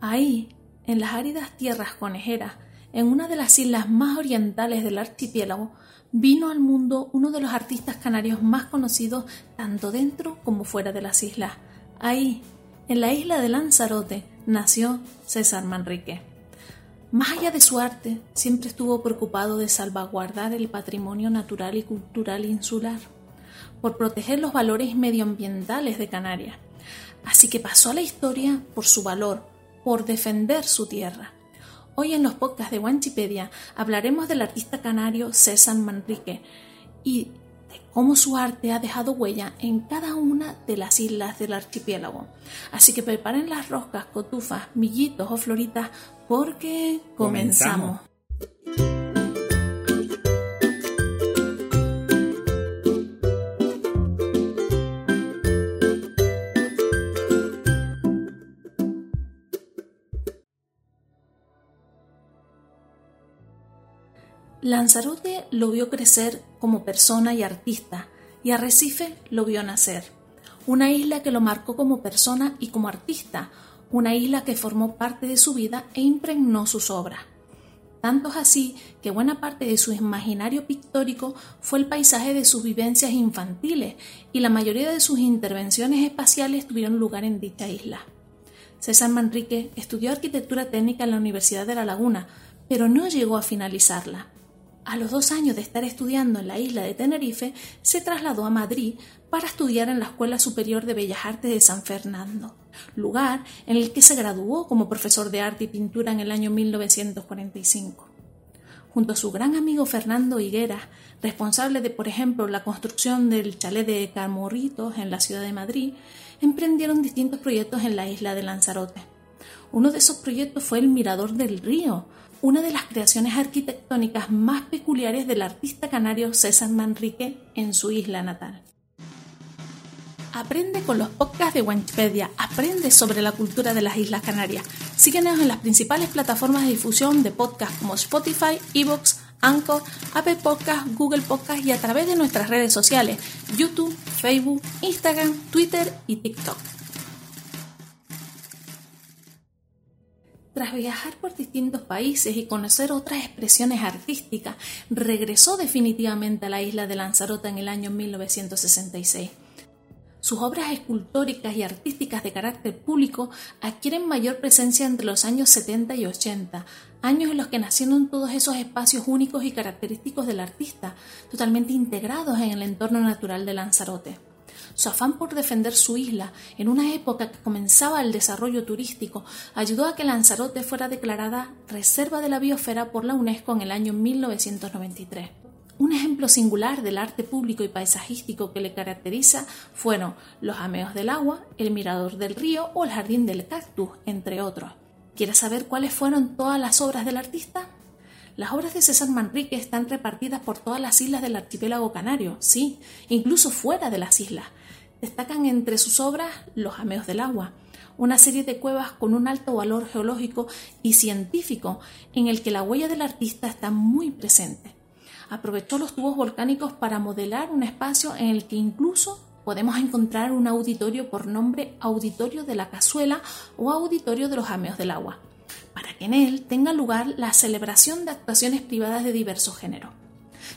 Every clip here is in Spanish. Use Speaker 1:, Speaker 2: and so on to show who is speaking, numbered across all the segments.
Speaker 1: Ahí, en las áridas tierras conejeras, en una de las islas más orientales del archipiélago, vino al mundo uno de los artistas canarios más conocidos tanto dentro como fuera de las islas. Ahí, en la isla de Lanzarote, nació César Manrique. Más allá de su arte, siempre estuvo preocupado de salvaguardar el patrimonio natural y cultural insular, por proteger los valores medioambientales de Canarias. Así que pasó a la historia por su valor, por defender su tierra. Hoy en los podcasts de Wanchipedia hablaremos del artista canario César Manrique y de cómo su arte ha dejado huella en cada una de las islas del archipiélago. Así que preparen las roscas, cotufas, millitos o floritas porque comenzamos. Lanzarote lo vio crecer como persona y artista, y Arrecife lo vio nacer. Una isla que lo marcó como persona y como artista, una isla que formó parte de su vida e impregnó sus obras. Tanto es así que buena parte de su imaginario pictórico fue el paisaje de sus vivencias infantiles y la mayoría de sus intervenciones espaciales tuvieron lugar en dicha isla. César Manrique estudió arquitectura técnica en la Universidad de La Laguna, pero no llegó a finalizarla. A los dos años de estar estudiando en la isla de Tenerife, se trasladó a Madrid para estudiar en la Escuela Superior de Bellas Artes de San Fernando lugar en el que se graduó como profesor de arte y pintura en el año 1945. Junto a su gran amigo Fernando Higuera, responsable de, por ejemplo, la construcción del chalet de Camorritos en la ciudad de Madrid, emprendieron distintos proyectos en la isla de Lanzarote. Uno de esos proyectos fue el Mirador del Río, una de las creaciones arquitectónicas más peculiares del artista canario César Manrique en su isla natal. Aprende con los podcasts de Wikipedia, aprende sobre la cultura de las Islas Canarias. Síguenos en las principales plataformas de difusión de podcasts como Spotify, Evox, Anchor, Apple Podcasts, Google Podcasts y a través de nuestras redes sociales, YouTube, Facebook, Instagram, Twitter y TikTok. Tras viajar por distintos países y conocer otras expresiones artísticas, regresó definitivamente a la isla de Lanzarote en el año 1966. Sus obras escultóricas y artísticas de carácter público adquieren mayor presencia entre los años 70 y 80, años en los que nacieron todos esos espacios únicos y característicos del artista, totalmente integrados en el entorno natural de Lanzarote. Su afán por defender su isla en una época que comenzaba el desarrollo turístico ayudó a que Lanzarote fuera declarada Reserva de la Biosfera por la UNESCO en el año 1993. Un ejemplo singular del arte público y paisajístico que le caracteriza fueron los ameos del agua, el mirador del río o el jardín del cactus, entre otros. ¿Quieres saber cuáles fueron todas las obras del artista? Las obras de César Manrique están repartidas por todas las islas del archipiélago canario, sí, incluso fuera de las islas. Destacan entre sus obras los ameos del agua, una serie de cuevas con un alto valor geológico y científico en el que la huella del artista está muy presente aprovechó los tubos volcánicos para modelar un espacio en el que incluso podemos encontrar un auditorio por nombre Auditorio de la Cazuela o Auditorio de los Ameos del Agua, en él tenga lugar la celebración de actuaciones privadas de diversos géneros.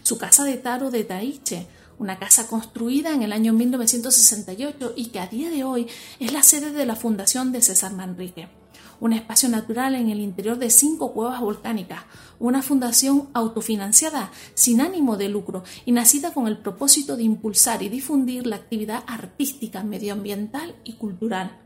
Speaker 1: Su casa de Taro de Taiche, una casa construida en el año 1968 y que a día de hoy es la sede de la Fundación de César Manrique un espacio natural en el interior de cinco cuevas volcánicas, una fundación autofinanciada sin ánimo de lucro y nacida con el propósito de impulsar y difundir la actividad artística, medioambiental y cultural.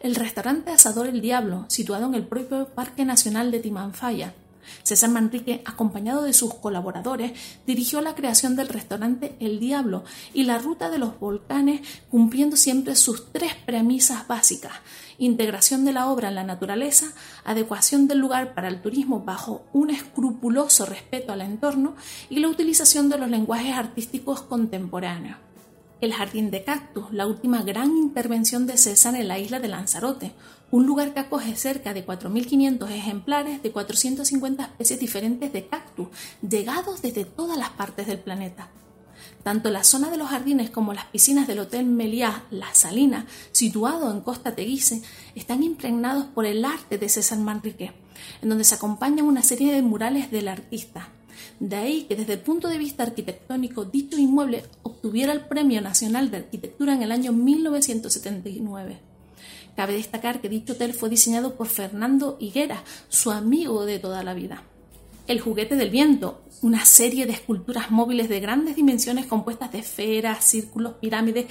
Speaker 1: El restaurante Asador El Diablo, situado en el propio Parque Nacional de Timanfaya, César Manrique, acompañado de sus colaboradores, dirigió la creación del restaurante El Diablo y la ruta de los volcanes, cumpliendo siempre sus tres premisas básicas integración de la obra en la naturaleza, adecuación del lugar para el turismo bajo un escrupuloso respeto al entorno y la utilización de los lenguajes artísticos contemporáneos. El Jardín de Cactus, la última gran intervención de César en la isla de Lanzarote, un lugar que acoge cerca de 4.500 ejemplares de 450 especies diferentes de cactus, llegados desde todas las partes del planeta. Tanto la zona de los jardines como las piscinas del Hotel Meliá La Salina, situado en Costa Teguise, están impregnados por el arte de César Manrique, en donde se acompañan una serie de murales del artista. De ahí que desde el punto de vista arquitectónico dicho inmueble obtuviera el Premio Nacional de Arquitectura en el año 1979. Cabe destacar que dicho hotel fue diseñado por Fernando Higuera, su amigo de toda la vida. El juguete del viento, una serie de esculturas móviles de grandes dimensiones compuestas de esferas, círculos, pirámides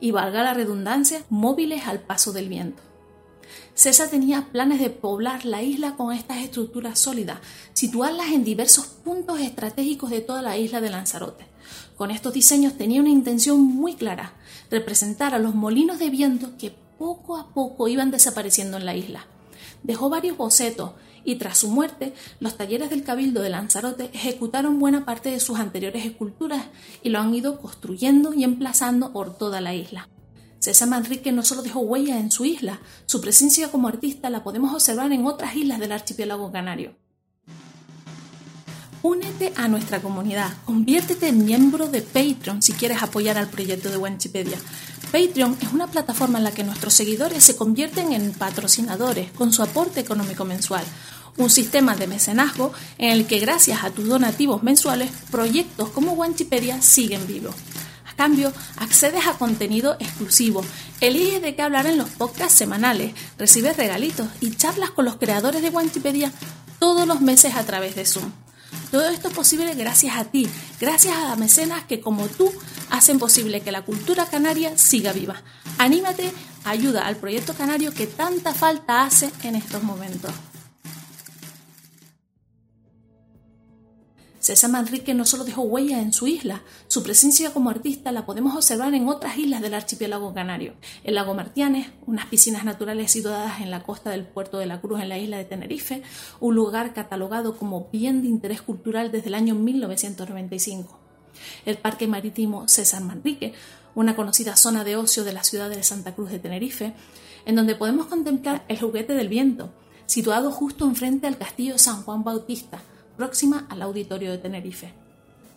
Speaker 1: y, valga la redundancia, móviles al paso del viento. César tenía planes de poblar la isla con estas estructuras sólidas, situarlas en diversos puntos estratégicos de toda la isla de Lanzarote. Con estos diseños tenía una intención muy clara, representar a los molinos de viento que poco a poco iban desapareciendo en la isla. Dejó varios bocetos y tras su muerte, los talleres del Cabildo de Lanzarote ejecutaron buena parte de sus anteriores esculturas y lo han ido construyendo y emplazando por toda la isla. César Manrique no solo dejó huella en su isla, su presencia como artista la podemos observar en otras islas del archipiélago canario. Únete a nuestra comunidad, conviértete en miembro de Patreon si quieres apoyar al proyecto de Wanchipedia. Patreon es una plataforma en la que nuestros seguidores se convierten en patrocinadores con su aporte económico mensual un sistema de mecenazgo en el que gracias a tus donativos mensuales, proyectos como Wanchipedia siguen vivos. Cambio, accedes a contenido exclusivo, eliges de qué hablar en los podcasts semanales, recibes regalitos y charlas con los creadores de Wanchipedia todos los meses a través de Zoom. Todo esto es posible gracias a ti, gracias a mecenas que como tú hacen posible que la cultura canaria siga viva. Anímate, ayuda al proyecto canario que tanta falta hace en estos momentos. César Manrique no solo dejó huella en su isla, su presencia como artista la podemos observar en otras islas del archipiélago canario. El lago Martianes, unas piscinas naturales situadas en la costa del puerto de la Cruz en la isla de Tenerife, un lugar catalogado como bien de interés cultural desde el año 1995. El Parque Marítimo César Manrique, una conocida zona de ocio de la ciudad de Santa Cruz de Tenerife, en donde podemos contemplar el juguete del viento, situado justo enfrente al castillo San Juan Bautista, próxima al auditorio de Tenerife.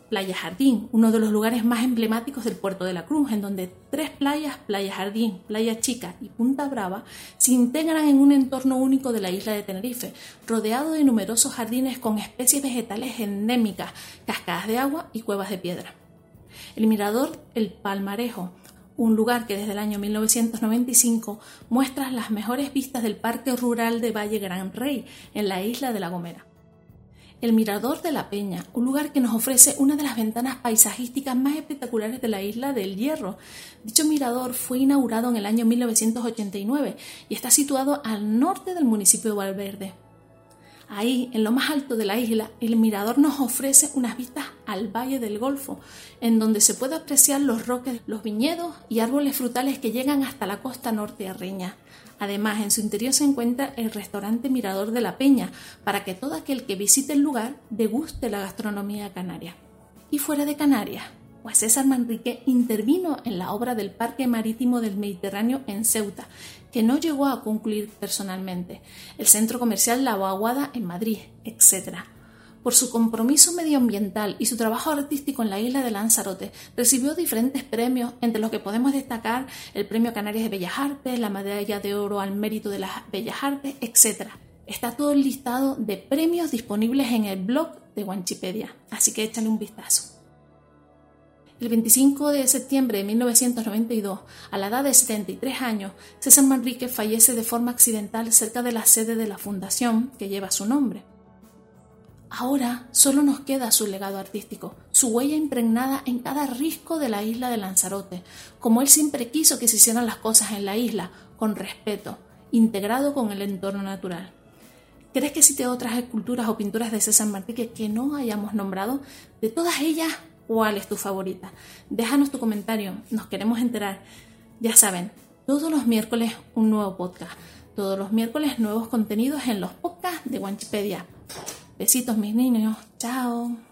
Speaker 1: Playa Jardín, uno de los lugares más emblemáticos del puerto de la Cruz, en donde tres playas, Playa Jardín, Playa Chica y Punta Brava, se integran en un entorno único de la isla de Tenerife, rodeado de numerosos jardines con especies vegetales endémicas, cascadas de agua y cuevas de piedra. El mirador El Palmarejo, un lugar que desde el año 1995 muestra las mejores vistas del Parque Rural de Valle Gran Rey, en la isla de La Gomera el Mirador de la Peña, un lugar que nos ofrece una de las ventanas paisajísticas más espectaculares de la isla del Hierro. Dicho mirador fue inaugurado en el año 1989 y está situado al norte del municipio de Valverde. Ahí, en lo más alto de la isla, el mirador nos ofrece unas vistas al Valle del Golfo, en donde se puede apreciar los roques, los viñedos y árboles frutales que llegan hasta la costa norte nortearreña. Además, en su interior se encuentra el restaurante Mirador de la Peña, para que todo aquel que visite el lugar deguste la gastronomía canaria. Y fuera de Canarias, pues César Manrique intervino en la obra del Parque Marítimo del Mediterráneo en Ceuta, que no llegó a concluir personalmente, el centro comercial La Boaguada en Madrid, etc. Por su compromiso medioambiental y su trabajo artístico en la isla de Lanzarote, recibió diferentes premios, entre los que podemos destacar el Premio Canarias de Bellas Artes, la Medalla de Oro al Mérito de las Bellas Artes, etc. Está todo el listado de premios disponibles en el blog de Wanchipedia, así que échale un vistazo. El 25 de septiembre de 1992, a la edad de 73 años, César Manrique fallece de forma accidental cerca de la sede de la fundación que lleva su nombre. Ahora solo nos queda su legado artístico, su huella impregnada en cada risco de la isla de Lanzarote, como él siempre quiso que se hicieran las cosas en la isla, con respeto, integrado con el entorno natural. ¿Crees que existen otras esculturas o pinturas de César Manrique que no hayamos nombrado? De todas ellas, ¿cuál es tu favorita? Déjanos tu comentario, nos queremos enterar. Ya saben, todos los miércoles un nuevo podcast. Todos los miércoles nuevos contenidos en los podcasts de Wanchipedia. Besitos mis niños. Chao.